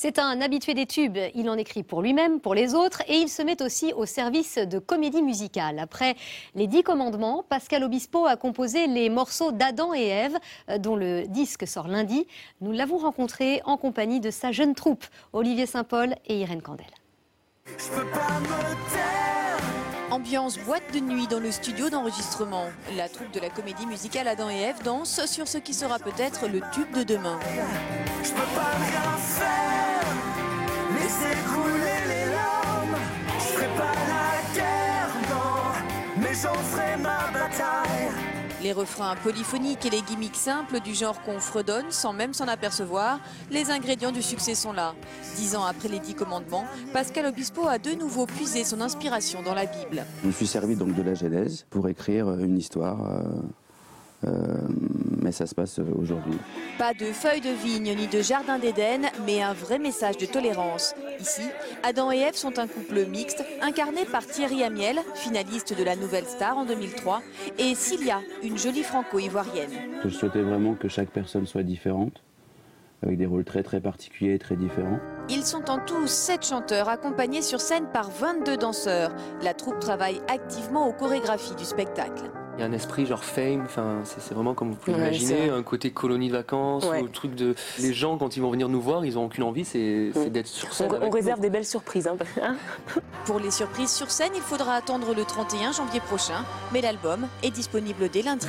C'est un habitué des tubes. Il en écrit pour lui-même, pour les autres, et il se met aussi au service de comédie musicale. Après les Dix Commandements, Pascal Obispo a composé les morceaux d'Adam et Ève, euh, dont le disque sort lundi. Nous l'avons rencontré en compagnie de sa jeune troupe, Olivier Saint-Paul et Irène Candel. Ambiance boîte de nuit dans le studio d'enregistrement. La troupe de la comédie musicale Adam et Ève danse sur ce qui sera peut-être le tube de demain. Je peux pas rien faire. J'en ferai ma bataille. Les refrains polyphoniques et les gimmicks simples du genre qu'on fredonne sans même s'en apercevoir, les ingrédients du succès sont là. Dix ans après les dix commandements, Pascal Obispo a de nouveau puisé son inspiration dans la Bible. Je me suis servi donc de la Genèse pour écrire une histoire. Euh, euh, mais ça se passe aujourd'hui. Pas de feuilles de vigne ni de jardin d'Éden, mais un vrai message de tolérance. Ici, Adam et Ève sont un couple mixte, incarné par Thierry Amiel, finaliste de la Nouvelle Star en 2003, et Cilia, une jolie franco-ivoirienne. Je souhaitais vraiment que chaque personne soit différente, avec des rôles très très particuliers et très différents. Ils sont en tout 7 chanteurs accompagnés sur scène par 22 danseurs. La troupe travaille activement aux chorégraphies du spectacle. Il y a un esprit genre fame, enfin, c'est vraiment comme vous pouvez l'imaginer, un côté colonie de vacances, ou truc de. Les gens, quand ils vont venir nous voir, ils n'ont aucune envie, c'est mm. d'être sur scène. On, réserve des belles surprises. Hein. hein. Pour les surprises sur scène, il faudra attendre le 31 janvier prochain, mais l'album est disponible dès lundi.